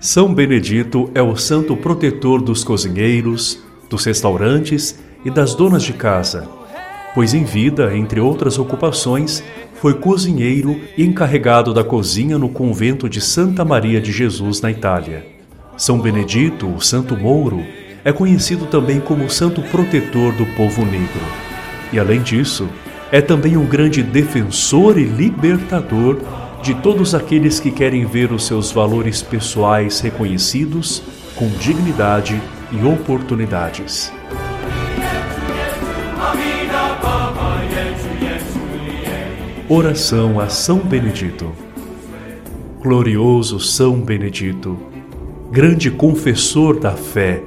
São Benedito é o santo protetor dos cozinheiros, dos restaurantes e das donas de casa, pois em vida, entre outras ocupações, foi cozinheiro e encarregado da cozinha no convento de Santa Maria de Jesus, na Itália. São Benedito, o Santo Mouro, é conhecido também como o santo protetor do povo negro. E além disso, é também um grande defensor e libertador de todos aqueles que querem ver os seus valores pessoais reconhecidos com dignidade e oportunidades. Oração a São Benedito. Glorioso São Benedito, grande confessor da fé,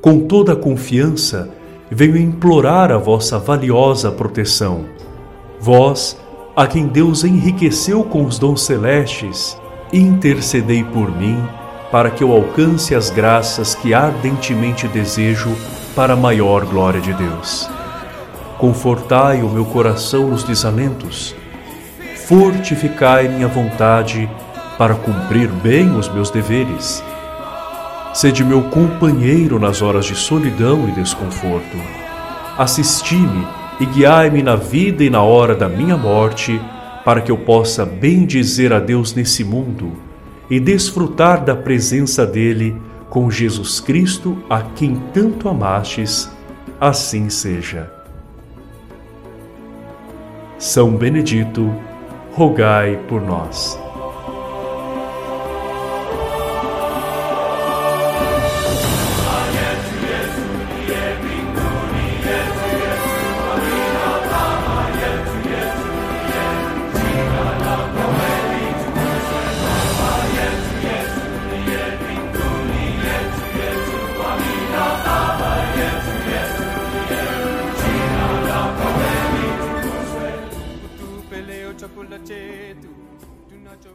com toda a confiança venho implorar a vossa valiosa proteção. Vós, a quem Deus enriqueceu com os dons celestes, intercedei por mim para que eu alcance as graças que ardentemente desejo para a maior glória de Deus. Confortai o meu coração nos desalentos, fortificai minha vontade para cumprir bem os meus deveres. Sede meu companheiro nas horas de solidão e desconforto. Assisti-me e guiai-me na vida e na hora da minha morte, para que eu possa bem dizer a Deus nesse mundo e desfrutar da presença dele com Jesus Cristo, a quem tanto amastes, assim seja. São Benedito, rogai por nós. Chocolate tu, tu nacho